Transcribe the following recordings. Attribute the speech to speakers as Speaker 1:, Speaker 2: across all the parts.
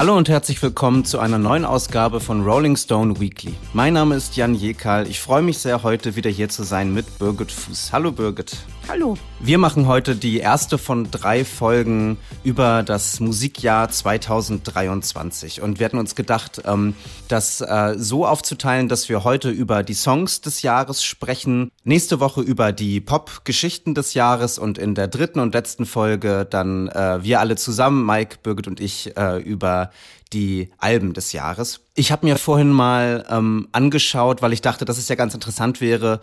Speaker 1: Hallo und herzlich willkommen zu einer neuen Ausgabe von Rolling Stone Weekly. Mein Name ist Jan Jekal. Ich freue mich sehr, heute wieder hier zu sein mit Birgit Fuß. Hallo Birgit.
Speaker 2: Hallo.
Speaker 1: Wir machen heute die erste von drei Folgen über das Musikjahr 2023 und wir hatten uns gedacht, ähm, das äh, so aufzuteilen, dass wir heute über die Songs des Jahres sprechen, nächste Woche über die Pop-Geschichten des Jahres und in der dritten und letzten Folge dann äh, wir alle zusammen, Mike, Birgit und ich, äh, über die Alben des Jahres. Ich habe mir vorhin mal ähm, angeschaut, weil ich dachte, dass es ja ganz interessant wäre,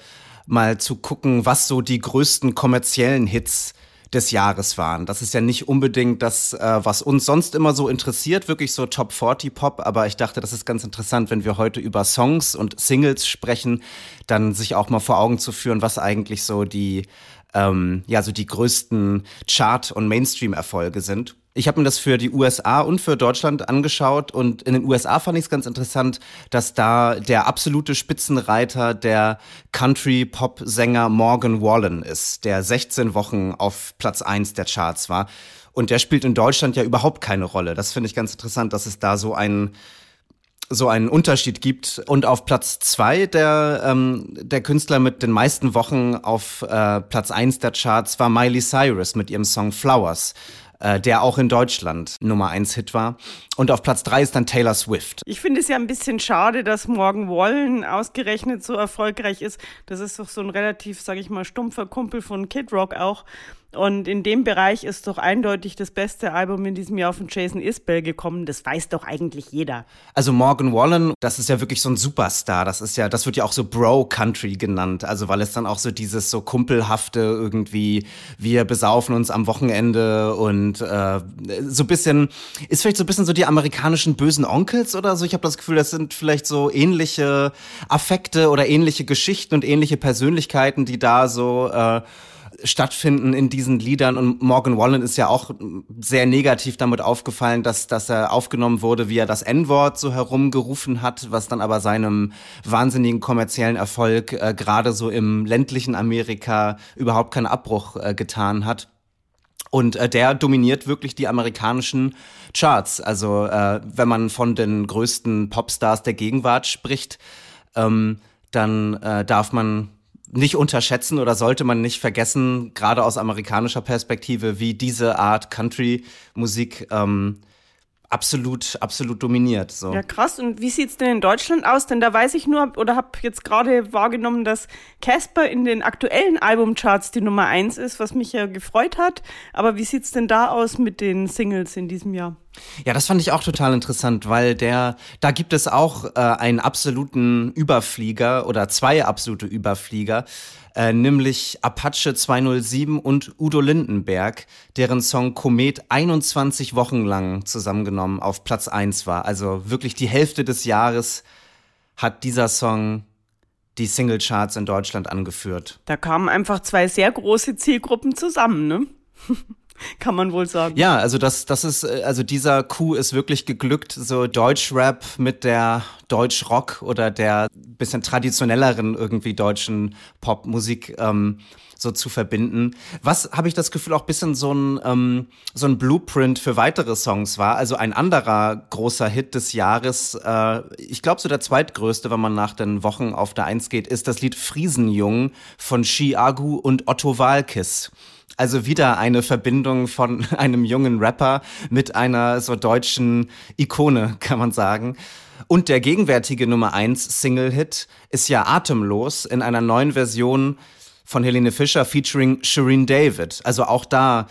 Speaker 1: mal zu gucken, was so die größten kommerziellen Hits des Jahres waren. Das ist ja nicht unbedingt das, äh, was uns sonst immer so interessiert, wirklich so Top 40 Pop, aber ich dachte, das ist ganz interessant, wenn wir heute über Songs und Singles sprechen, dann sich auch mal vor Augen zu führen, was eigentlich so die, ähm, ja, so die größten Chart- und Mainstream-Erfolge sind. Ich habe mir das für die USA und für Deutschland angeschaut und in den USA fand ich es ganz interessant, dass da der absolute Spitzenreiter der Country-Pop-Sänger Morgan Wallen ist, der 16 Wochen auf Platz 1 der Charts war. Und der spielt in Deutschland ja überhaupt keine Rolle. Das finde ich ganz interessant, dass es da so einen so einen Unterschied gibt. Und auf Platz zwei der, ähm, der Künstler mit den meisten Wochen auf äh, Platz eins der Charts war Miley Cyrus mit ihrem Song Flowers äh, der auch in Deutschland Nummer 1 Hit war. Und auf Platz 3 ist dann Taylor Swift.
Speaker 2: Ich finde es ja ein bisschen schade, dass Morgan Wallen ausgerechnet so erfolgreich ist. Das ist doch so ein relativ, sage ich mal, stumpfer Kumpel von Kid Rock auch. Und in dem Bereich ist doch eindeutig das beste Album in diesem Jahr von Jason Isbell gekommen. Das weiß doch eigentlich jeder.
Speaker 1: Also Morgan Wallen, das ist ja wirklich so ein Superstar. Das ist ja, das wird ja auch so Bro Country genannt. Also weil es dann auch so dieses so kumpelhafte irgendwie, wir besaufen uns am Wochenende und äh, so ein bisschen, ist vielleicht so ein bisschen so die amerikanischen bösen Onkels oder so. Ich habe das Gefühl, das sind vielleicht so ähnliche Affekte oder ähnliche Geschichten und ähnliche Persönlichkeiten, die da so äh, stattfinden in diesen Liedern. Und Morgan Wallen ist ja auch sehr negativ damit aufgefallen, dass, dass er aufgenommen wurde, wie er das N-Wort so herumgerufen hat, was dann aber seinem wahnsinnigen kommerziellen Erfolg äh, gerade so im ländlichen Amerika überhaupt keinen Abbruch äh, getan hat. Und äh, der dominiert wirklich die amerikanischen Charts. Also äh, wenn man von den größten Popstars der Gegenwart spricht, ähm, dann äh, darf man nicht unterschätzen oder sollte man nicht vergessen, gerade aus amerikanischer Perspektive, wie diese Art Country-Musik ähm, absolut, absolut dominiert. So.
Speaker 2: Ja, krass. Und wie sieht's denn in Deutschland aus? Denn da weiß ich nur oder habe jetzt gerade wahrgenommen, dass Casper in den aktuellen Albumcharts die Nummer eins ist, was mich ja gefreut hat. Aber wie sieht's denn da aus mit den Singles in diesem Jahr?
Speaker 1: Ja, das fand ich auch total interessant, weil der, da gibt es auch äh, einen absoluten Überflieger oder zwei absolute Überflieger, äh, nämlich Apache 207 und Udo Lindenberg, deren Song Komet 21 Wochen lang zusammengenommen auf Platz 1 war. Also wirklich die Hälfte des Jahres hat dieser Song die Singlecharts in Deutschland angeführt.
Speaker 2: Da kamen einfach zwei sehr große Zielgruppen zusammen, ne? kann man wohl sagen.
Speaker 1: Ja, also das, das ist, äh, also dieser Coup ist wirklich geglückt, so Deutschrap mit der Deutschrock oder der bisschen traditionelleren irgendwie deutschen Popmusik ähm, so zu verbinden. Was habe ich das Gefühl auch bisschen so ein ähm, so ein Blueprint für weitere Songs war. Also ein anderer großer Hit des Jahres, äh, ich glaube so der zweitgrößte, wenn man nach den Wochen auf der Eins geht, ist das Lied Friesenjung von Agu und Otto Walkes. Also wieder eine Verbindung von einem jungen Rapper mit einer so deutschen Ikone, kann man sagen. Und der gegenwärtige Nummer 1 Single-Hit ist ja Atemlos in einer neuen Version von Helene Fischer featuring Shireen David. Also auch da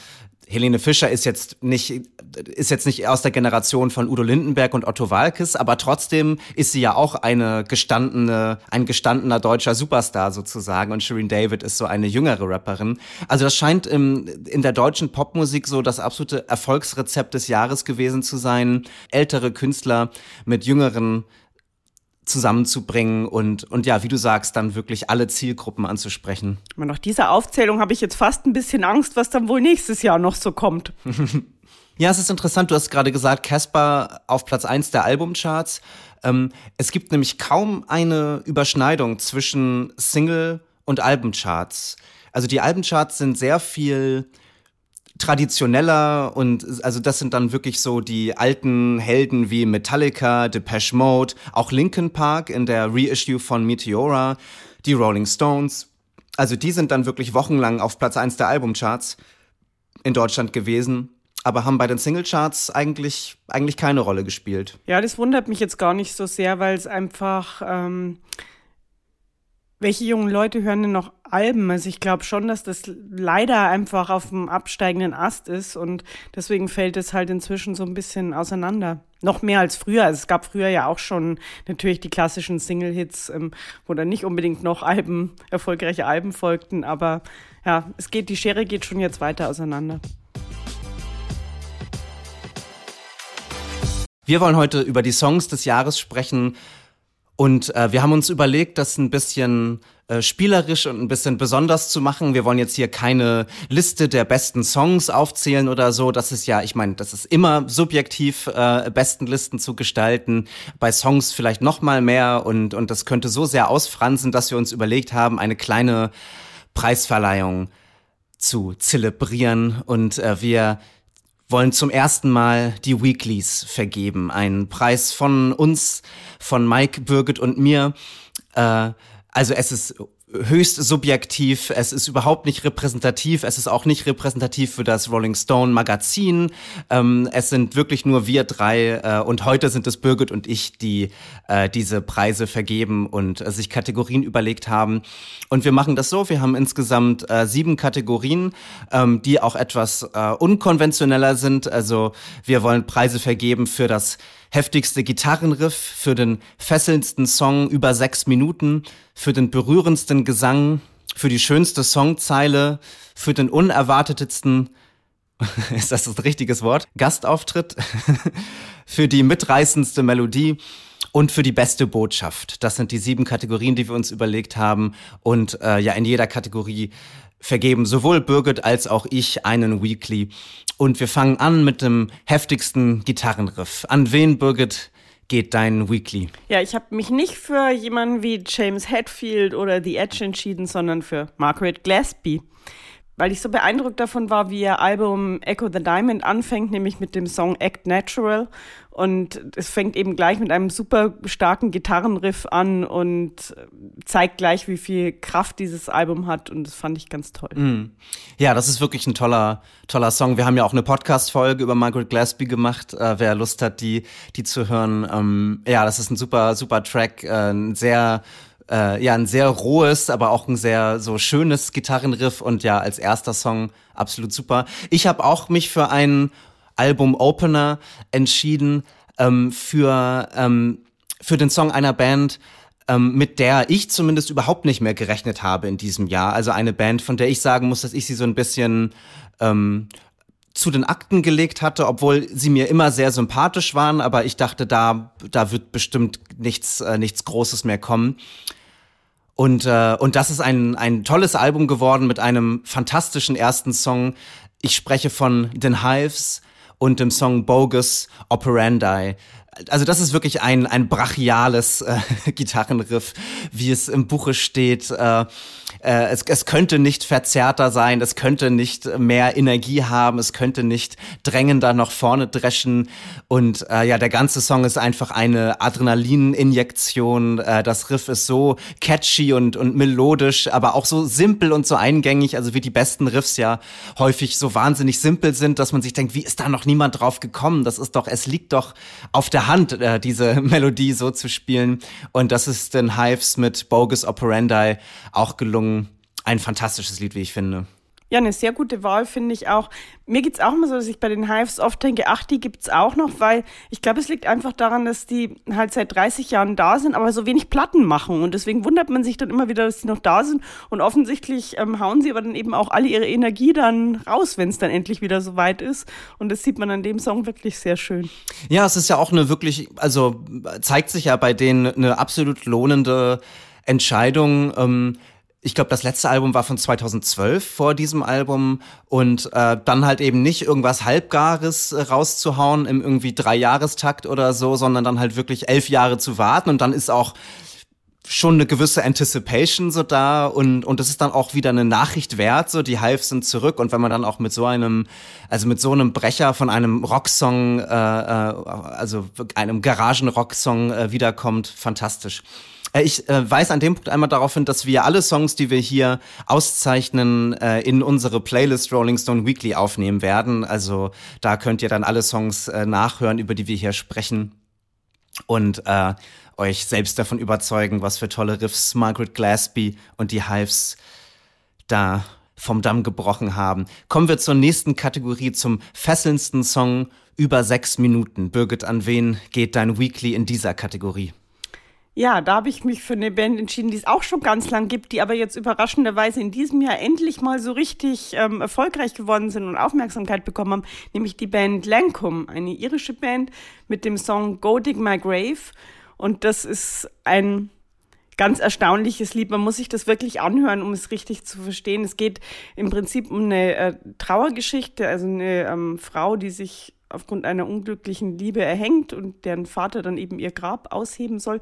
Speaker 1: Helene Fischer ist jetzt nicht, ist jetzt nicht aus der Generation von Udo Lindenberg und Otto Walkes, aber trotzdem ist sie ja auch eine gestandene, ein gestandener deutscher Superstar sozusagen und Shireen David ist so eine jüngere Rapperin. Also das scheint im, in der deutschen Popmusik so das absolute Erfolgsrezept des Jahres gewesen zu sein. Ältere Künstler mit jüngeren zusammenzubringen und, und ja, wie du sagst, dann wirklich alle Zielgruppen anzusprechen.
Speaker 2: Aber nach dieser Aufzählung habe ich jetzt fast ein bisschen Angst, was dann wohl nächstes Jahr noch so kommt.
Speaker 1: ja, es ist interessant, du hast gerade gesagt, Casper auf Platz 1 der Albumcharts. Ähm, es gibt nämlich kaum eine Überschneidung zwischen Single- und Albencharts. Also die Albencharts sind sehr viel traditioneller und also das sind dann wirklich so die alten Helden wie Metallica, Depeche Mode, auch Linkin Park in der Reissue von Meteora, die Rolling Stones. Also die sind dann wirklich wochenlang auf Platz eins der Albumcharts in Deutschland gewesen aber haben bei den Singlecharts eigentlich, eigentlich keine Rolle gespielt.
Speaker 2: Ja, das wundert mich jetzt gar nicht so sehr, weil es einfach, ähm, welche jungen Leute hören denn noch Alben? Also ich glaube schon, dass das leider einfach auf dem absteigenden Ast ist und deswegen fällt es halt inzwischen so ein bisschen auseinander. Noch mehr als früher. Also es gab früher ja auch schon natürlich die klassischen Single-Hits, ähm, wo dann nicht unbedingt noch Alben, erfolgreiche Alben folgten, aber ja, es geht, die Schere geht schon jetzt weiter auseinander.
Speaker 1: Wir wollen heute über die Songs des Jahres sprechen und äh, wir haben uns überlegt, das ein bisschen äh, spielerisch und ein bisschen besonders zu machen. Wir wollen jetzt hier keine Liste der besten Songs aufzählen oder so. Das ist ja, ich meine, das ist immer subjektiv, äh, besten Listen zu gestalten. Bei Songs vielleicht noch mal mehr und und das könnte so sehr ausfransen, dass wir uns überlegt haben, eine kleine Preisverleihung zu zelebrieren und äh, wir wollen zum ersten Mal die Weeklies vergeben. Ein Preis von uns, von Mike, Birgit und mir. Äh, also es ist höchst subjektiv, es ist überhaupt nicht repräsentativ, es ist auch nicht repräsentativ für das Rolling Stone Magazin. Ähm, es sind wirklich nur wir drei äh, und heute sind es Birgit und ich, die äh, diese Preise vergeben und äh, sich Kategorien überlegt haben. Und wir machen das so, wir haben insgesamt äh, sieben Kategorien, ähm, die auch etwas äh, unkonventioneller sind. Also wir wollen Preise vergeben für das heftigste Gitarrenriff, für den fesselndsten Song über sechs Minuten, für den berührendsten Gesang, für die schönste Songzeile, für den unerwartetetsten, ist das das richtiges Wort, Gastauftritt, für die mitreißendste Melodie und für die beste Botschaft. Das sind die sieben Kategorien, die wir uns überlegt haben. Und äh, ja, in jeder Kategorie vergeben sowohl Birgit als auch ich einen Weekly. Und wir fangen an mit dem heftigsten Gitarrenriff. An wen, Birgit, geht dein Weekly?
Speaker 2: Ja, ich habe mich nicht für jemanden wie James Hetfield oder The Edge entschieden, sondern für Margaret Gillespie weil ich so beeindruckt davon war, wie ihr Album Echo the Diamond anfängt, nämlich mit dem Song Act Natural. Und es fängt eben gleich mit einem super starken Gitarrenriff an und zeigt gleich, wie viel Kraft dieses Album hat. Und das fand ich ganz toll. Mm.
Speaker 1: Ja, das ist wirklich ein toller, toller Song. Wir haben ja auch eine Podcast-Folge über Margaret Gillespie gemacht. Äh, wer Lust hat, die, die zu hören. Ähm, ja, das ist ein super, super Track. Äh, ein sehr äh, ja ein sehr rohes, aber auch ein sehr so schönes Gitarrenriff und ja als erster Song absolut super. Ich habe auch mich für einen Album Opener entschieden ähm, für ähm, für den Song einer Band, ähm, mit der ich zumindest überhaupt nicht mehr gerechnet habe in diesem Jahr. Also eine Band, von der ich sagen muss, dass ich sie so ein bisschen ähm, zu den Akten gelegt hatte, obwohl sie mir immer sehr sympathisch waren, aber ich dachte, da, da wird bestimmt nichts, äh, nichts Großes mehr kommen. Und, äh, und das ist ein, ein tolles Album geworden mit einem fantastischen ersten Song. Ich spreche von Den Hives und dem Song Bogus Operandi. Also das ist wirklich ein, ein brachiales äh, Gitarrenriff, wie es im Buche steht. Äh, äh, es, es könnte nicht verzerrter sein, es könnte nicht mehr Energie haben, es könnte nicht drängender nach vorne dreschen. Und äh, ja, der ganze Song ist einfach eine Adrenalininjektion. Äh, das Riff ist so catchy und, und melodisch, aber auch so simpel und so eingängig, also wie die besten Riffs ja häufig so wahnsinnig simpel sind, dass man sich denkt, wie ist da noch niemand drauf gekommen? Das ist doch, es liegt doch auf der Hand, äh, diese Melodie so zu spielen. Und das ist den Hives mit Bogus Operandi auch gelungen ein fantastisches Lied, wie ich finde.
Speaker 2: Ja, eine sehr gute Wahl finde ich auch. Mir geht es auch immer so, dass ich bei den Hives oft denke, ach, die gibt es auch noch, weil ich glaube, es liegt einfach daran, dass die halt seit 30 Jahren da sind, aber so wenig Platten machen. Und deswegen wundert man sich dann immer wieder, dass sie noch da sind. Und offensichtlich ähm, hauen sie aber dann eben auch alle ihre Energie dann raus, wenn es dann endlich wieder so weit ist. Und das sieht man an dem Song wirklich sehr schön.
Speaker 1: Ja, es ist ja auch eine wirklich, also zeigt sich ja bei denen eine absolut lohnende Entscheidung. Ähm, ich glaube, das letzte Album war von 2012 vor diesem Album. Und äh, dann halt eben nicht irgendwas Halbgares äh, rauszuhauen im irgendwie Dreijahrestakt oder so, sondern dann halt wirklich elf Jahre zu warten. Und dann ist auch schon eine gewisse Anticipation so da. Und und das ist dann auch wieder eine Nachricht wert. So die Hives sind zurück. Und wenn man dann auch mit so einem also mit so einem Brecher von einem Rocksong äh, äh, also einem Garagenrocksong äh, wiederkommt fantastisch ich äh, weise an dem Punkt einmal darauf hin, dass wir alle Songs, die wir hier auszeichnen, äh, in unsere Playlist Rolling Stone Weekly aufnehmen werden. Also da könnt ihr dann alle Songs äh, nachhören, über die wir hier sprechen. Und äh, euch selbst davon überzeugen, was für tolle Riffs Margaret Glasby und die Hives da vom Damm gebrochen haben. Kommen wir zur nächsten Kategorie, zum fesselndsten Song über sechs Minuten. Birgit, an wen geht dein Weekly in dieser Kategorie?
Speaker 2: Ja, da habe ich mich für eine Band entschieden, die es auch schon ganz lang gibt, die aber jetzt überraschenderweise in diesem Jahr endlich mal so richtig ähm, erfolgreich geworden sind und Aufmerksamkeit bekommen haben, nämlich die Band Lancome, eine irische Band mit dem Song Go Dig My Grave. Und das ist ein ganz erstaunliches Lied. Man muss sich das wirklich anhören, um es richtig zu verstehen. Es geht im Prinzip um eine äh, Trauergeschichte, also eine ähm, Frau, die sich aufgrund einer unglücklichen Liebe erhängt und deren Vater dann eben ihr Grab ausheben soll.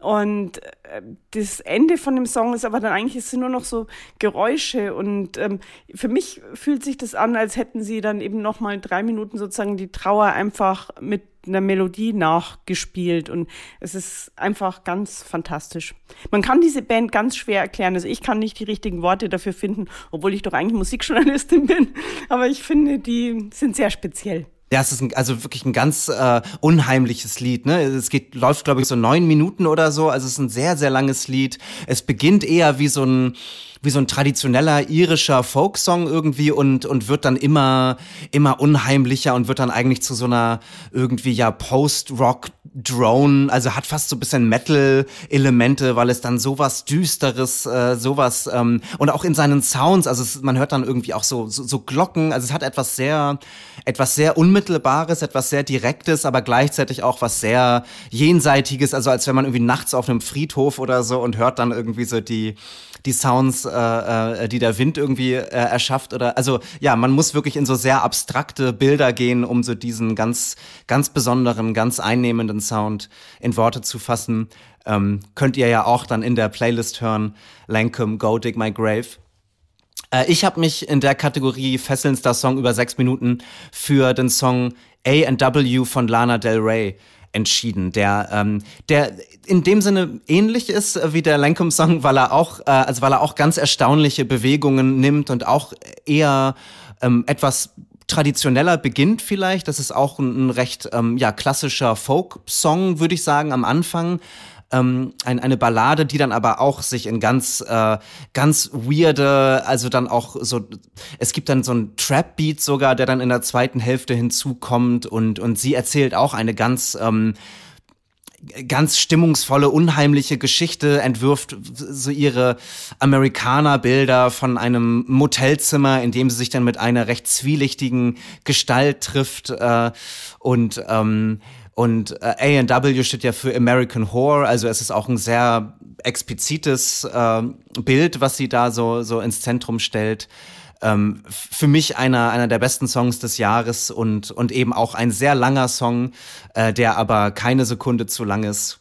Speaker 2: Und äh, das Ende von dem Song ist aber dann eigentlich, es sind nur noch so Geräusche und ähm, für mich fühlt sich das an, als hätten sie dann eben noch mal drei Minuten sozusagen die Trauer einfach mit einer Melodie nachgespielt und es ist einfach ganz fantastisch. Man kann diese Band ganz schwer erklären. Also ich kann nicht die richtigen Worte dafür finden, obwohl ich doch eigentlich Musikjournalistin bin, aber ich finde, die sind sehr speziell.
Speaker 1: Ja, es ist ein, also wirklich ein ganz äh, unheimliches Lied. Ne? Es geht, läuft, glaube ich, so neun Minuten oder so. Also es ist ein sehr, sehr langes Lied. Es beginnt eher wie so ein wie so ein traditioneller irischer Folksong irgendwie und, und wird dann immer, immer unheimlicher und wird dann eigentlich zu so einer irgendwie ja Post-Rock Drone, also hat fast so ein bisschen Metal-Elemente, weil es dann sowas Düsteres, äh, sowas ähm, und auch in seinen Sounds, also es, man hört dann irgendwie auch so, so, so Glocken, also es hat etwas sehr, etwas sehr Unmittelbares, etwas sehr Direktes, aber gleichzeitig auch was sehr Jenseitiges, also als wenn man irgendwie nachts auf einem Friedhof oder so und hört dann irgendwie so die, die Sounds, äh, äh, die der Wind irgendwie äh, erschafft oder also ja, man muss wirklich in so sehr abstrakte Bilder gehen, um so diesen ganz ganz besonderen, ganz einnehmenden Sound in Worte zu fassen. Ähm, könnt ihr ja auch dann in der Playlist hören. Lancome, Go Dig My Grave. Äh, ich habe mich in der Kategorie fesselndster Song über sechs Minuten für den Song A&W von Lana Del Rey entschieden, der, ähm, der in dem Sinne ähnlich ist wie der Lancome-Song, weil er auch, äh, also weil er auch ganz erstaunliche Bewegungen nimmt und auch eher ähm, etwas traditioneller beginnt vielleicht. Das ist auch ein, ein recht ähm, ja klassischer Folk-Song, würde ich sagen, am Anfang ähm, ein, eine Ballade, die dann aber auch sich in ganz, äh, ganz weirde, also dann auch so, es gibt dann so ein Trap-Beat sogar, der dann in der zweiten Hälfte hinzukommt und, und sie erzählt auch eine ganz, ähm, ganz stimmungsvolle, unheimliche Geschichte, entwirft so ihre Amerikaner-Bilder von einem Motelzimmer, in dem sie sich dann mit einer recht zwielichtigen Gestalt trifft äh, und ähm, und äh, A&W steht ja für American Horror, also es ist auch ein sehr explizites äh, Bild, was sie da so, so ins Zentrum stellt. Ähm, für mich einer, einer der besten Songs des Jahres und, und eben auch ein sehr langer Song, äh, der aber keine Sekunde zu lang ist.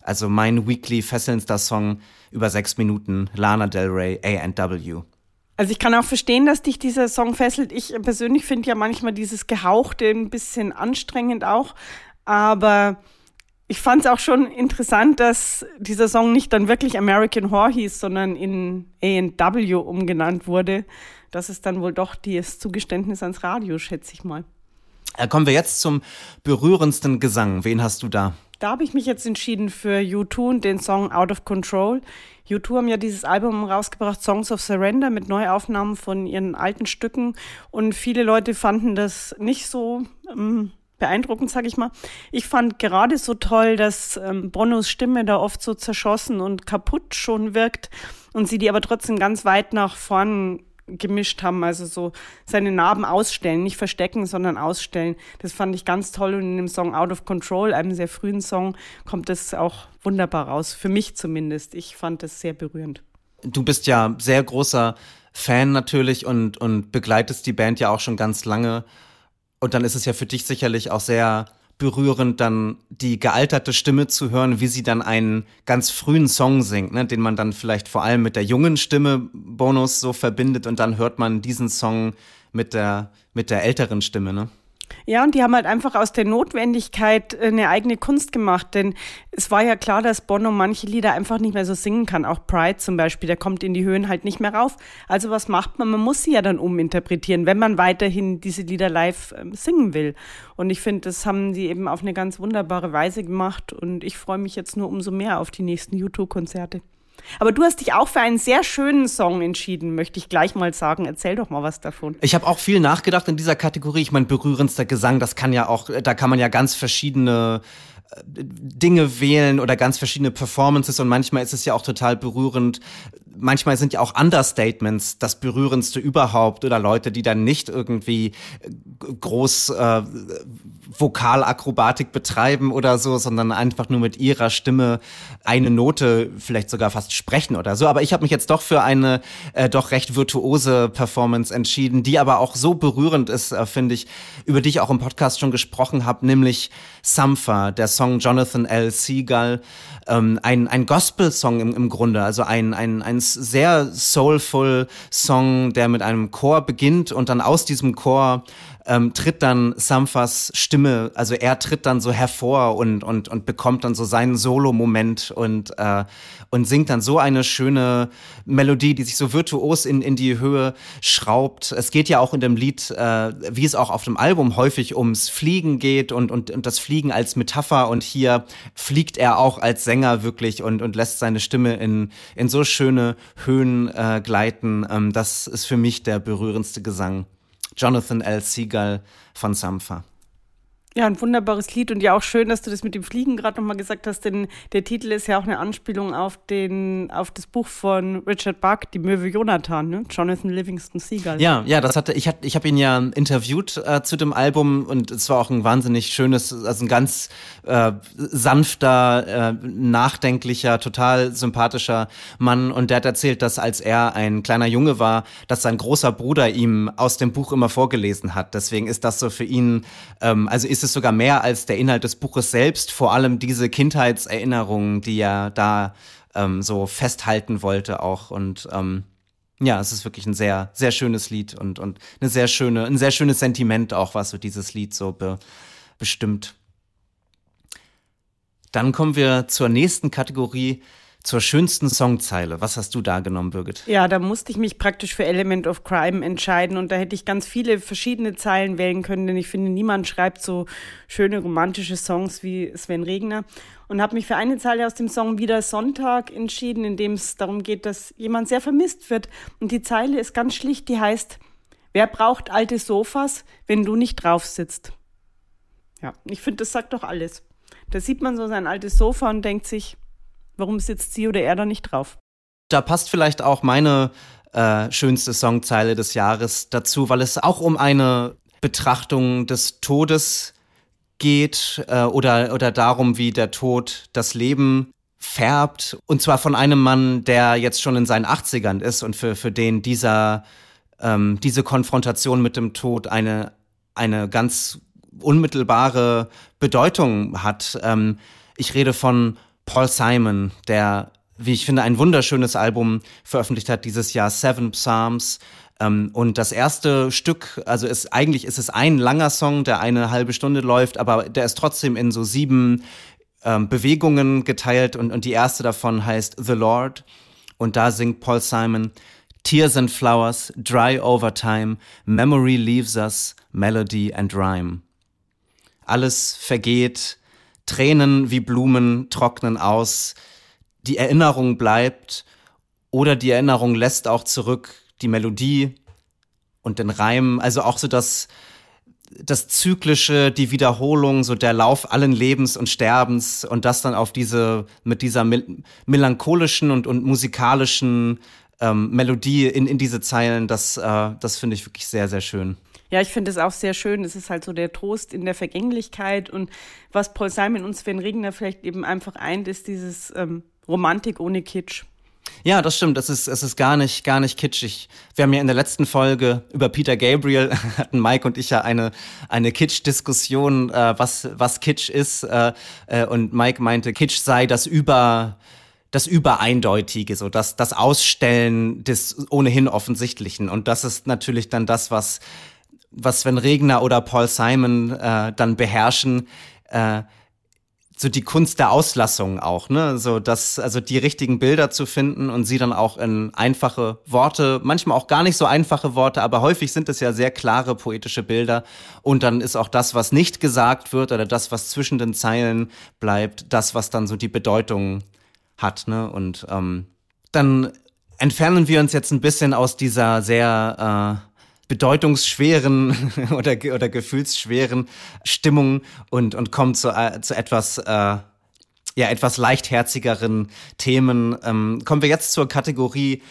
Speaker 1: Also mein weekly fesselndster Song über sechs Minuten, Lana Del Rey, A&W.
Speaker 2: Also ich kann auch verstehen, dass dich dieser Song fesselt. Ich persönlich finde ja manchmal dieses Gehauchte ein bisschen anstrengend auch. Aber ich fand es auch schon interessant, dass dieser Song nicht dann wirklich American Horror hieß, sondern in A&W umgenannt wurde. Das ist dann wohl doch das Zugeständnis ans Radio, schätze ich mal.
Speaker 1: Äh, kommen wir jetzt zum berührendsten Gesang. Wen hast du da?
Speaker 2: Da habe ich mich jetzt entschieden für U2 und den Song Out of Control. U2 haben ja dieses Album rausgebracht, Songs of Surrender, mit Neuaufnahmen von ihren alten Stücken. Und viele Leute fanden das nicht so ähm, beeindruckend, sage ich mal. Ich fand gerade so toll, dass ähm, Bonos Stimme da oft so zerschossen und kaputt schon wirkt und sie die aber trotzdem ganz weit nach vorn gemischt haben, also so seine Narben ausstellen, nicht verstecken, sondern ausstellen. Das fand ich ganz toll und in dem Song Out of Control, einem sehr frühen Song, kommt das auch wunderbar raus, für mich zumindest. Ich fand das sehr berührend.
Speaker 1: Du bist ja sehr großer Fan natürlich und, und begleitest die Band ja auch schon ganz lange. Und dann ist es ja für dich sicherlich auch sehr berührend, dann die gealterte Stimme zu hören, wie sie dann einen ganz frühen Song singt, ne, den man dann vielleicht vor allem mit der jungen Stimme Bonus so verbindet und dann hört man diesen Song mit der, mit der älteren Stimme, ne?
Speaker 2: Ja, und die haben halt einfach aus der Notwendigkeit äh, eine eigene Kunst gemacht, denn es war ja klar, dass Bono manche Lieder einfach nicht mehr so singen kann. Auch Pride zum Beispiel, der kommt in die Höhen halt nicht mehr rauf. Also was macht man? Man muss sie ja dann uminterpretieren, wenn man weiterhin diese Lieder live äh, singen will. Und ich finde, das haben sie eben auf eine ganz wunderbare Weise gemacht und ich freue mich jetzt nur umso mehr auf die nächsten YouTube-Konzerte. Aber du hast dich auch für einen sehr schönen Song entschieden, möchte ich gleich mal sagen. Erzähl doch mal was davon.
Speaker 1: Ich habe auch viel nachgedacht in dieser Kategorie. Ich meine, berührendster Gesang, das kann ja auch, da kann man ja ganz verschiedene äh, Dinge wählen oder ganz verschiedene Performances und manchmal ist es ja auch total berührend. Manchmal sind ja auch Understatements das berührendste überhaupt oder Leute, die dann nicht irgendwie groß äh, Vokalakrobatik betreiben oder so, sondern einfach nur mit ihrer Stimme eine Note vielleicht sogar fast sprechen oder so. Aber ich habe mich jetzt doch für eine äh, doch recht virtuose Performance entschieden, die aber auch so berührend ist, äh, finde ich, über die ich auch im Podcast schon gesprochen habe, nämlich Sampha, der Song Jonathan L. Seagull, ähm, ein, ein Gospel-Song im, im Grunde, also ein, ein, ein sehr soulful Song, der mit einem Chor beginnt und dann aus diesem Chor ähm, tritt dann Samfas Stimme, also er tritt dann so hervor und, und, und bekommt dann so seinen Solo-Moment und, äh, und singt dann so eine schöne Melodie, die sich so virtuos in, in die Höhe schraubt. Es geht ja auch in dem Lied, äh, wie es auch auf dem Album häufig ums Fliegen geht und, und, und das Fliegen als Metapher und hier fliegt er auch als Sänger wirklich und, und lässt seine Stimme in, in so schöne Höhen äh, gleiten. Ähm, das ist für mich der berührendste Gesang. Jonathan L. Seagull von Sampha.
Speaker 2: Ja, ein wunderbares Lied und ja auch schön, dass du das mit dem Fliegen gerade nochmal gesagt hast, denn der Titel ist ja auch eine Anspielung auf den, auf das Buch von Richard Buck, Die Möwe Jonathan, ne? Jonathan Livingston Seagull.
Speaker 1: Ja, ja, das hatte, ich hatte, ich habe ihn ja interviewt äh, zu dem Album und es war auch ein wahnsinnig schönes, also ein ganz äh, sanfter, äh, nachdenklicher, total sympathischer Mann und der hat erzählt, dass als er ein kleiner Junge war, dass sein großer Bruder ihm aus dem Buch immer vorgelesen hat. Deswegen ist das so für ihn, ähm, also ist ist sogar mehr als der Inhalt des Buches selbst, vor allem diese Kindheitserinnerungen, die er da ähm, so festhalten wollte auch und ähm, ja, es ist wirklich ein sehr, sehr schönes Lied und, und eine sehr schöne, ein sehr schönes Sentiment auch, was so dieses Lied so be, bestimmt. Dann kommen wir zur nächsten Kategorie, zur schönsten Songzeile. Was hast du da genommen, Birgit?
Speaker 2: Ja, da musste ich mich praktisch für Element of Crime entscheiden und da hätte ich ganz viele verschiedene Zeilen wählen können, denn ich finde, niemand schreibt so schöne romantische Songs wie Sven Regner und habe mich für eine Zeile aus dem Song Wieder Sonntag entschieden, in dem es darum geht, dass jemand sehr vermisst wird und die Zeile ist ganz schlicht, die heißt, wer braucht alte Sofas, wenn du nicht drauf sitzt? Ja, ich finde, das sagt doch alles. Da sieht man so sein altes Sofa und denkt sich, Warum sitzt sie oder er da nicht drauf?
Speaker 1: Da passt vielleicht auch meine äh, schönste Songzeile des Jahres dazu, weil es auch um eine Betrachtung des Todes geht äh, oder, oder darum, wie der Tod das Leben färbt. Und zwar von einem Mann, der jetzt schon in seinen 80ern ist und für, für den dieser, ähm, diese Konfrontation mit dem Tod eine, eine ganz unmittelbare Bedeutung hat. Ähm, ich rede von Paul Simon, der, wie ich finde, ein wunderschönes Album veröffentlicht hat dieses Jahr, Seven Psalms. Ähm, und das erste Stück, also ist, eigentlich ist es ein langer Song, der eine halbe Stunde läuft, aber der ist trotzdem in so sieben ähm, Bewegungen geteilt und, und die erste davon heißt The Lord. Und da singt Paul Simon, Tears and flowers, dry over time, memory leaves us, melody and rhyme. Alles vergeht, Tränen wie Blumen trocknen aus, die Erinnerung bleibt oder die Erinnerung lässt auch zurück die Melodie und den Reim, also auch so das, das Zyklische, die Wiederholung, so der Lauf allen Lebens und Sterbens und das dann auf diese, mit dieser melancholischen und, und musikalischen ähm, Melodie in, in diese Zeilen, das, äh, das finde ich wirklich sehr, sehr schön.
Speaker 2: Ja, ich finde es auch sehr schön. Es ist halt so der Trost in der Vergänglichkeit und was Paul Simon und Sven Regner vielleicht eben einfach eint, ist dieses ähm, Romantik ohne Kitsch.
Speaker 1: Ja, das stimmt. Es ist, es ist gar nicht, gar nicht kitschig. Wir haben ja in der letzten Folge über Peter Gabriel hatten Mike und ich ja eine, eine Kitsch-Diskussion, äh, was, was Kitsch ist. Äh, äh, und Mike meinte, Kitsch sei das über, das Übereindeutige, so das, das Ausstellen des ohnehin Offensichtlichen. Und das ist natürlich dann das, was, was Sven Regner oder Paul Simon äh, dann beherrschen. Äh, so die Kunst der Auslassung auch, ne? So das, also die richtigen Bilder zu finden und sie dann auch in einfache Worte, manchmal auch gar nicht so einfache Worte, aber häufig sind es ja sehr klare poetische Bilder. Und dann ist auch das, was nicht gesagt wird oder das, was zwischen den Zeilen bleibt, das, was dann so die Bedeutung hat, ne? Und ähm, dann entfernen wir uns jetzt ein bisschen aus dieser sehr äh, bedeutungsschweren oder, oder gefühlsschweren Stimmung und, und kommt zu, äh, zu etwas, äh, ja, etwas leichtherzigeren Themen. Ähm, kommen wir jetzt zur Kategorie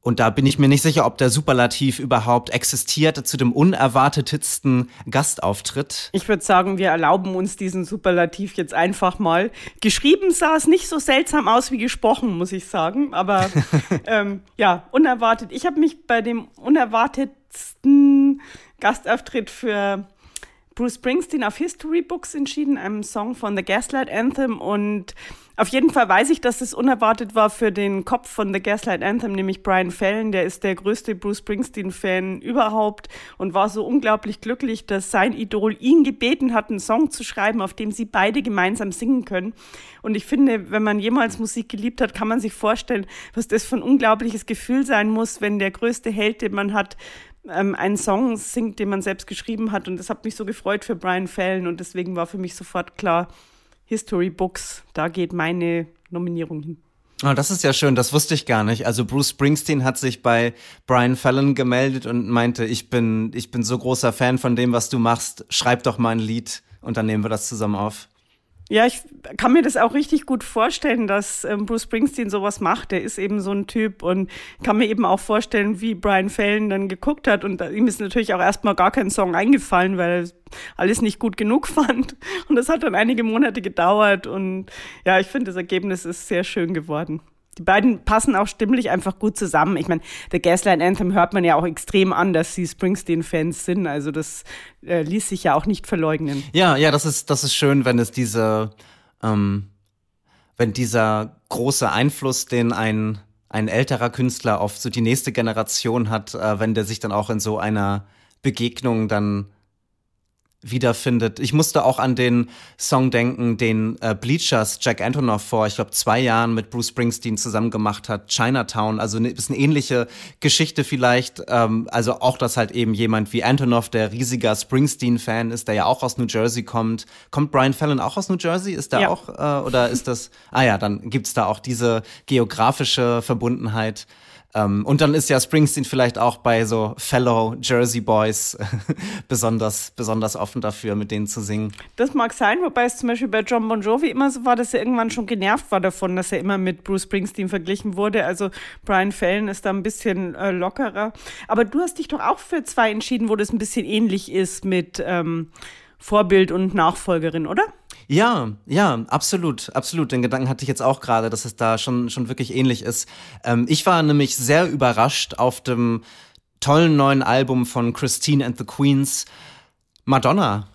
Speaker 1: und da bin ich mir nicht sicher, ob der Superlativ überhaupt existiert zu dem unerwartetsten Gastauftritt.
Speaker 2: Ich würde sagen, wir erlauben uns diesen Superlativ jetzt einfach mal. Geschrieben sah es nicht so seltsam aus wie gesprochen, muss ich sagen. Aber ähm, ja, unerwartet. Ich habe mich bei dem unerwartetsten Gastauftritt für Bruce Springsteen auf History Books entschieden, einem Song von The Gaslight Anthem. Und auf jeden Fall weiß ich, dass es unerwartet war für den Kopf von The Gaslight Anthem, nämlich Brian Fallon. Der ist der größte Bruce Springsteen-Fan überhaupt und war so unglaublich glücklich, dass sein Idol ihn gebeten hat, einen Song zu schreiben, auf dem sie beide gemeinsam singen können. Und ich finde, wenn man jemals Musik geliebt hat, kann man sich vorstellen, was das für ein unglaubliches Gefühl sein muss, wenn der größte Held, den man hat, ähm, einen Song singt, den man selbst geschrieben hat. Und das hat mich so gefreut für Brian Fallon. Und deswegen war für mich sofort klar, History Books, da geht meine Nominierung hin.
Speaker 1: Oh, das ist ja schön, das wusste ich gar nicht. Also Bruce Springsteen hat sich bei Brian Fallon gemeldet und meinte, ich bin, ich bin so großer Fan von dem, was du machst, schreib doch mal ein Lied und dann nehmen wir das zusammen auf.
Speaker 2: Ja, ich kann mir das auch richtig gut vorstellen, dass ähm, Bruce Springsteen sowas macht. Der ist eben so ein Typ und kann mir eben auch vorstellen, wie Brian Fallon dann geguckt hat. Und ihm ist natürlich auch erstmal gar kein Song eingefallen, weil er alles nicht gut genug fand. Und das hat dann einige Monate gedauert. Und ja, ich finde, das Ergebnis ist sehr schön geworden die beiden passen auch stimmlich einfach gut zusammen. Ich meine, der Gaslight Anthem hört man ja auch extrem an, dass sie Springsteen-Fans sind. Also das äh, ließ sich ja auch nicht verleugnen.
Speaker 1: Ja, ja, das ist, das ist schön, wenn es diese, ähm, wenn dieser große Einfluss, den ein, ein älterer Künstler auf so die nächste Generation hat, äh, wenn der sich dann auch in so einer Begegnung dann wiederfindet. Ich musste auch an den Song denken, den äh, Bleachers Jack Antonoff vor, ich glaube, zwei Jahren mit Bruce Springsteen zusammen gemacht hat, Chinatown. Also eine bisschen ähnliche Geschichte vielleicht. Ähm, also auch, dass halt eben jemand wie Antonoff, der riesiger Springsteen-Fan ist, der ja auch aus New Jersey kommt. Kommt Brian Fallon auch aus New Jersey? Ist da ja. auch, äh, oder ist das, ah ja, dann gibt's da auch diese geografische Verbundenheit. Ähm, und dann ist ja Springsteen vielleicht auch bei so Fellow Jersey Boys besonders, besonders offen dafür, mit denen zu singen.
Speaker 2: Das mag sein, wobei es zum Beispiel bei John Bon Jovi immer so war, dass er irgendwann schon genervt war davon, dass er immer mit Bruce Springsteen verglichen wurde. Also Brian Fallon ist da ein bisschen äh, lockerer. Aber du hast dich doch auch für zwei entschieden, wo das ein bisschen ähnlich ist mit ähm, Vorbild und Nachfolgerin, oder?
Speaker 1: Ja, ja, absolut, absolut. Den Gedanken hatte ich jetzt auch gerade, dass es da schon, schon wirklich ähnlich ist. Ähm, ich war nämlich sehr überrascht auf dem tollen neuen Album von Christine and the Queens, Madonna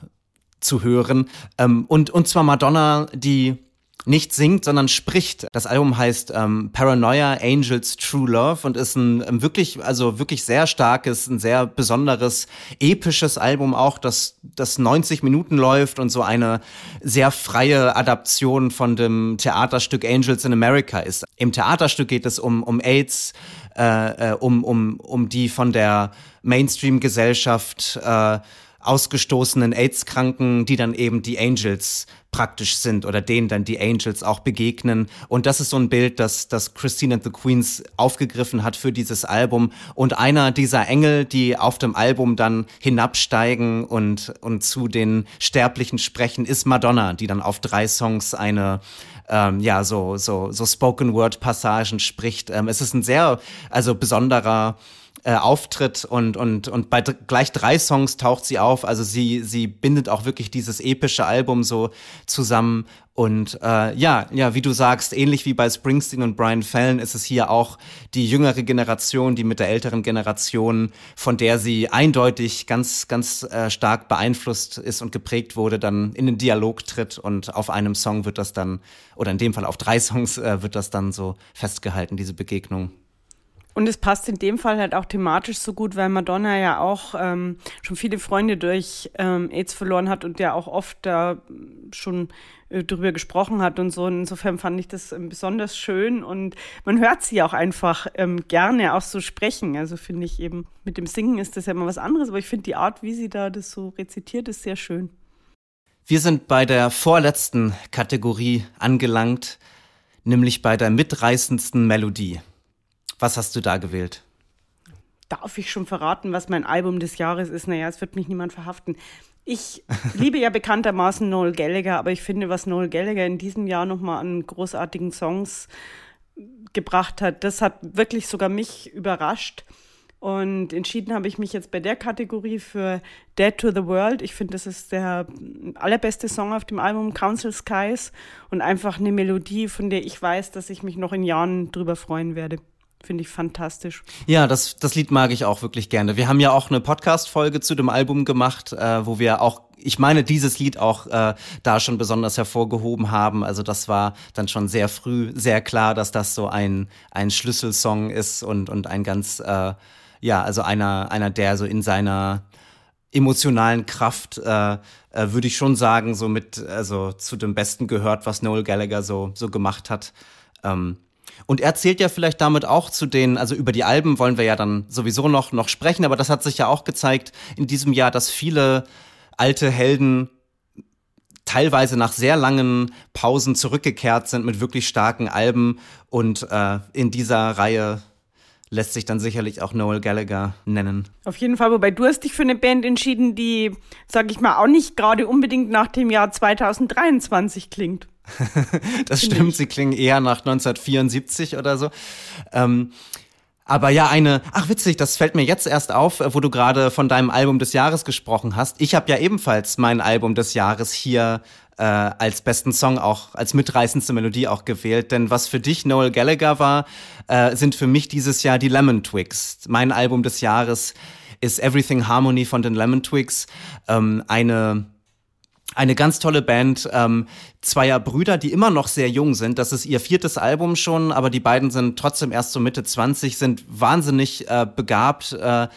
Speaker 1: zu hören. Ähm, und, und zwar Madonna, die nicht singt, sondern spricht. Das Album heißt ähm, Paranoia Angels True Love und ist ein ähm, wirklich, also wirklich sehr starkes, ein sehr besonderes, episches Album auch, das, das 90 Minuten läuft und so eine sehr freie Adaption von dem Theaterstück Angels in America ist. Im Theaterstück geht es um, um AIDS, äh, äh um, um, um die von der Mainstream-Gesellschaft äh, ausgestoßenen AIDS-Kranken, die dann eben die Angels praktisch sind oder denen dann die Angels auch begegnen. Und das ist so ein Bild, das, das Christine and the Queens aufgegriffen hat für dieses Album. Und einer dieser Engel, die auf dem Album dann hinabsteigen und, und zu den Sterblichen sprechen, ist Madonna, die dann auf drei Songs eine ähm, ja so so so Spoken Word Passagen spricht. Ähm, es ist ein sehr also besonderer äh, auftritt und, und, und bei gleich drei Songs taucht sie auf. Also sie, sie bindet auch wirklich dieses epische Album so zusammen. Und äh, ja, ja, wie du sagst, ähnlich wie bei Springsteen und Brian Fallon ist es hier auch die jüngere Generation, die mit der älteren Generation, von der sie eindeutig ganz, ganz äh, stark beeinflusst ist und geprägt wurde, dann in den Dialog tritt und auf einem Song wird das dann, oder in dem Fall auf drei Songs äh, wird das dann so festgehalten, diese Begegnung.
Speaker 2: Und es passt in dem Fall halt auch thematisch so gut, weil Madonna ja auch ähm, schon viele Freunde durch ähm, AIDS verloren hat und ja auch oft da schon äh, drüber gesprochen hat und so. Und insofern fand ich das ähm, besonders schön und man hört sie auch einfach ähm, gerne auch so sprechen. Also finde ich eben, mit dem Singen ist das ja immer was anderes, aber ich finde die Art, wie sie da das so rezitiert, ist sehr schön.
Speaker 1: Wir sind bei der vorletzten Kategorie angelangt, nämlich bei der mitreißendsten Melodie. Was hast du da gewählt?
Speaker 2: Darf ich schon verraten, was mein Album des Jahres ist? Naja, es wird mich niemand verhaften. Ich liebe ja bekanntermaßen Noel Gallagher, aber ich finde, was Noel Gallagher in diesem Jahr nochmal an großartigen Songs gebracht hat, das hat wirklich sogar mich überrascht. Und entschieden habe ich mich jetzt bei der Kategorie für Dead to the World. Ich finde, das ist der allerbeste Song auf dem Album Council Skies und einfach eine Melodie, von der ich weiß, dass ich mich noch in Jahren drüber freuen werde. Finde ich fantastisch.
Speaker 1: Ja, das, das Lied mag ich auch wirklich gerne. Wir haben ja auch eine Podcast-Folge zu dem Album gemacht, äh, wo wir auch, ich meine, dieses Lied auch äh, da schon besonders hervorgehoben haben. Also das war dann schon sehr früh sehr klar, dass das so ein, ein Schlüsselsong ist und, und ein ganz, äh, ja, also einer, einer, der so in seiner emotionalen Kraft, äh, äh, würde ich schon sagen, so mit, also zu dem Besten gehört, was Noel Gallagher so, so gemacht hat. Ähm, und er zählt ja vielleicht damit auch zu den, also über die Alben wollen wir ja dann sowieso noch, noch sprechen, aber das hat sich ja auch gezeigt in diesem Jahr, dass viele alte Helden teilweise nach sehr langen Pausen zurückgekehrt sind mit wirklich starken Alben und äh, in dieser Reihe lässt sich dann sicherlich auch Noel Gallagher nennen.
Speaker 2: Auf jeden Fall, wobei du hast dich für eine Band entschieden, die, sag ich mal, auch nicht gerade unbedingt nach dem Jahr 2023 klingt.
Speaker 1: das stimmt, sie klingen eher nach 1974 oder so. Ähm, aber ja, eine, ach witzig, das fällt mir jetzt erst auf, wo du gerade von deinem Album des Jahres gesprochen hast. Ich habe ja ebenfalls mein Album des Jahres hier äh, als besten Song auch, als mitreißendste Melodie auch gewählt. Denn was für dich Noel Gallagher war, äh, sind für mich dieses Jahr die Lemon Twigs. Mein Album des Jahres ist Everything Harmony von den Lemon Twigs. Ähm, eine eine ganz tolle Band ähm, zweier Brüder, die immer noch sehr jung sind. Das ist ihr viertes Album schon, aber die beiden sind trotzdem erst so Mitte 20, sind wahnsinnig äh, begabt, äh,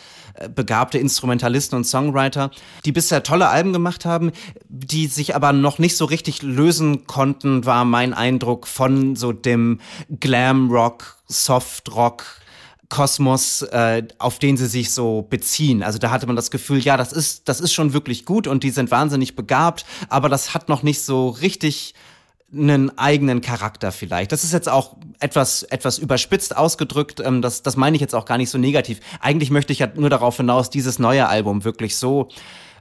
Speaker 1: begabte Instrumentalisten und Songwriter, die bisher tolle Alben gemacht haben, die sich aber noch nicht so richtig lösen konnten, war mein Eindruck von so dem Glam Rock, Soft Rock, Kosmos, äh, auf den sie sich so beziehen. Also da hatte man das Gefühl, ja, das ist, das ist schon wirklich gut und die sind wahnsinnig begabt, aber das hat noch nicht so richtig einen eigenen Charakter vielleicht. Das ist jetzt auch etwas, etwas überspitzt ausgedrückt. Ähm, das, das meine ich jetzt auch gar nicht so negativ. Eigentlich möchte ich ja nur darauf hinaus, dieses neue Album wirklich so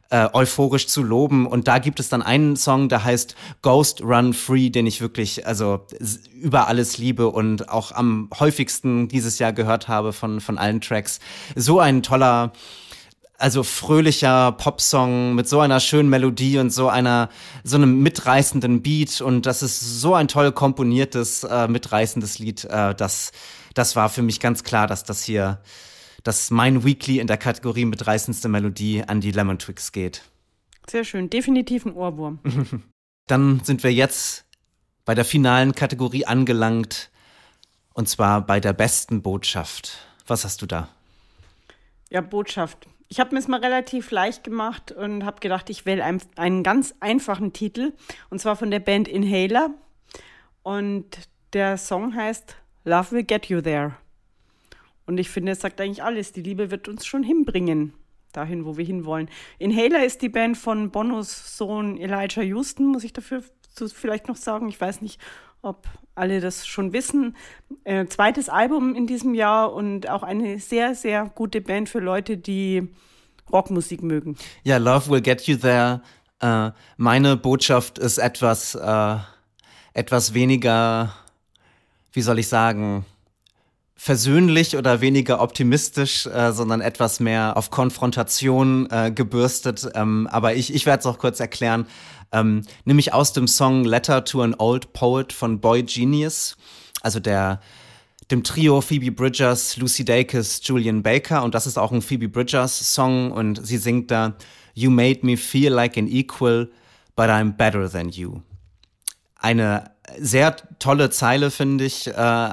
Speaker 1: äh, euphorisch zu loben. Und da gibt es dann einen Song, der heißt Ghost Run Free, den ich wirklich also über alles liebe und auch am häufigsten dieses Jahr gehört habe von, von allen Tracks. So ein toller, also fröhlicher Popsong mit so einer schönen Melodie und so einer so einem mitreißenden Beat und das ist so ein toll komponiertes äh, mitreißendes Lied. Äh, das das war für mich ganz klar, dass das hier dass mein Weekly in der Kategorie mit reißendste Melodie an die Lemon Twigs geht.
Speaker 2: Sehr schön, definitiv ein Ohrwurm.
Speaker 1: Dann sind wir jetzt bei der finalen Kategorie angelangt und zwar bei der besten Botschaft. Was hast du da?
Speaker 2: Ja, Botschaft. Ich habe mir es mal relativ leicht gemacht und habe gedacht, ich wähle einen, einen ganz einfachen Titel und zwar von der Band Inhaler und der Song heißt Love Will Get You There. Und ich finde, es sagt eigentlich alles. Die Liebe wird uns schon hinbringen, dahin, wo wir hinwollen. Inhaler ist die Band von Bonos Sohn Elijah Houston, muss ich dafür vielleicht noch sagen. Ich weiß nicht, ob alle das schon wissen. Äh, zweites Album in diesem Jahr und auch eine sehr, sehr gute Band für Leute, die Rockmusik mögen.
Speaker 1: Ja, Love Will Get You There. Äh, meine Botschaft ist etwas, äh, etwas weniger, wie soll ich sagen, versöhnlich oder weniger optimistisch, äh, sondern etwas mehr auf Konfrontation äh, gebürstet. Ähm, aber ich, ich werde es auch kurz erklären. Ähm, nämlich aus dem Song Letter to an Old Poet von Boy Genius, also der dem Trio Phoebe Bridgers, Lucy Dacus, Julian Baker und das ist auch ein Phoebe Bridgers Song und sie singt da You made me feel like an equal, but I'm better than you. Eine sehr tolle Zeile, finde ich, äh,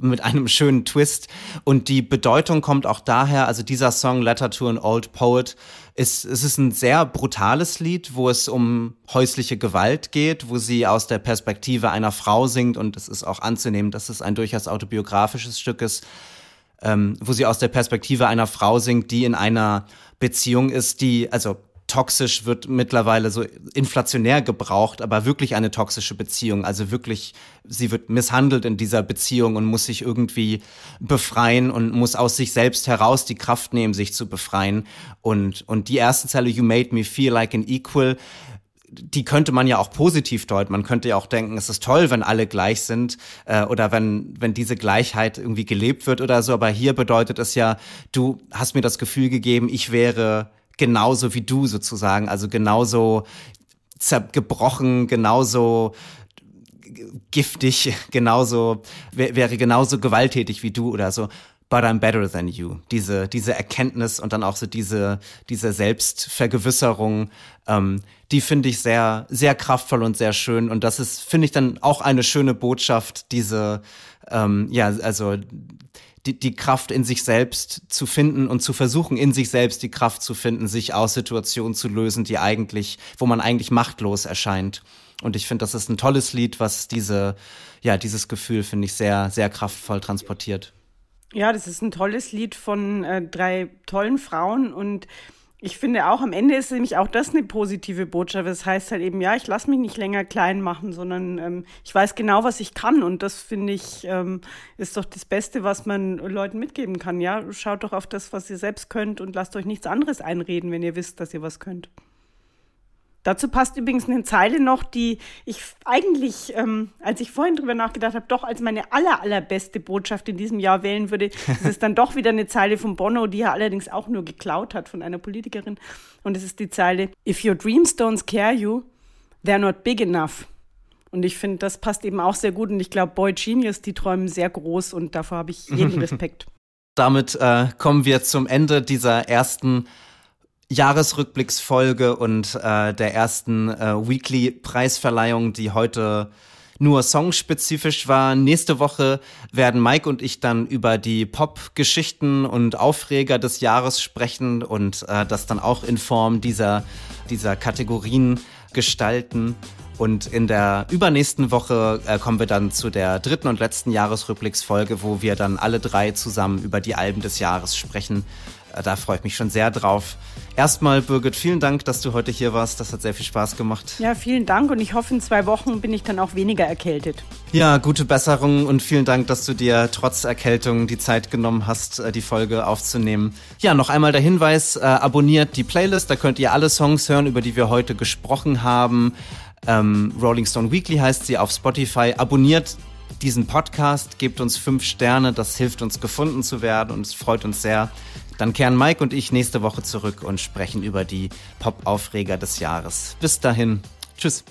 Speaker 1: mit einem schönen Twist. Und die Bedeutung kommt auch daher, also dieser Song Letter to an Old Poet ist, es ist ein sehr brutales Lied, wo es um häusliche Gewalt geht, wo sie aus der Perspektive einer Frau singt und es ist auch anzunehmen, dass es ein durchaus autobiografisches Stück ist, ähm, wo sie aus der Perspektive einer Frau singt, die in einer Beziehung ist, die, also toxisch wird mittlerweile so inflationär gebraucht, aber wirklich eine toxische Beziehung. Also wirklich, sie wird misshandelt in dieser Beziehung und muss sich irgendwie befreien und muss aus sich selbst heraus die Kraft nehmen, sich zu befreien. Und, und die erste Zeile, You made me feel like an equal, die könnte man ja auch positiv deuten. Man könnte ja auch denken, es ist toll, wenn alle gleich sind äh, oder wenn, wenn diese Gleichheit irgendwie gelebt wird oder so. Aber hier bedeutet es ja, du hast mir das Gefühl gegeben, ich wäre genauso wie du sozusagen, also genauso gebrochen, genauso giftig, genauso, wäre genauso gewalttätig wie du oder so. But I'm better than you. Diese, diese Erkenntnis und dann auch so diese, diese Selbstvergewisserung, ähm, die finde ich sehr, sehr kraftvoll und sehr schön. Und das ist, finde ich, dann auch eine schöne Botschaft, diese, ähm, ja, also die, die Kraft in sich selbst zu finden und zu versuchen, in sich selbst die Kraft zu finden, sich aus Situationen zu lösen, die eigentlich, wo man eigentlich machtlos erscheint. Und ich finde, das ist ein tolles Lied, was diese, ja, dieses Gefühl, finde ich, sehr, sehr kraftvoll transportiert.
Speaker 2: Ja, das ist ein tolles Lied von äh, drei tollen Frauen und ich finde auch, am Ende ist nämlich auch das eine positive Botschaft. Das heißt halt eben, ja, ich lasse mich nicht länger klein machen, sondern ähm, ich weiß genau, was ich kann. Und das finde ich, ähm, ist doch das Beste, was man Leuten mitgeben kann. Ja, schaut doch auf das, was ihr selbst könnt und lasst euch nichts anderes einreden, wenn ihr wisst, dass ihr was könnt. Dazu passt übrigens eine Zeile noch, die ich eigentlich, ähm, als ich vorhin drüber nachgedacht habe, doch als meine aller, allerbeste Botschaft in diesem Jahr wählen würde. Das ist dann doch wieder eine Zeile von Bono, die er allerdings auch nur geklaut hat von einer Politikerin. Und es ist die Zeile, If your dreams don't scare you, they're not big enough. Und ich finde, das passt eben auch sehr gut. Und ich glaube, Boy Genius, die träumen sehr groß und davor habe ich jeden Respekt.
Speaker 1: Damit äh, kommen wir zum Ende dieser ersten Jahresrückblicksfolge und äh, der ersten äh, Weekly-Preisverleihung, die heute nur songspezifisch war. Nächste Woche werden Mike und ich dann über die Pop-Geschichten und Aufreger des Jahres sprechen und äh, das dann auch in Form dieser, dieser Kategorien gestalten. Und in der übernächsten Woche äh, kommen wir dann zu der dritten und letzten Jahresrückblicksfolge, wo wir dann alle drei zusammen über die Alben des Jahres sprechen. Da freue ich mich schon sehr drauf. Erstmal, Birgit, vielen Dank, dass du heute hier warst. Das hat sehr viel Spaß gemacht.
Speaker 2: Ja, vielen Dank und ich hoffe, in zwei Wochen bin ich dann auch weniger erkältet.
Speaker 1: Ja, gute Besserung und vielen Dank, dass du dir trotz Erkältung die Zeit genommen hast, äh, die Folge aufzunehmen. Ja, noch einmal der Hinweis, äh, abonniert die Playlist, da könnt ihr alle Songs hören, über die wir heute gesprochen haben. Ähm, Rolling Stone Weekly heißt sie auf Spotify. Abonniert diesen Podcast, gebt uns fünf Sterne, das hilft uns gefunden zu werden und es freut uns sehr. Dann kehren Mike und ich nächste Woche zurück und sprechen über die Pop-Aufreger des Jahres. Bis dahin, tschüss.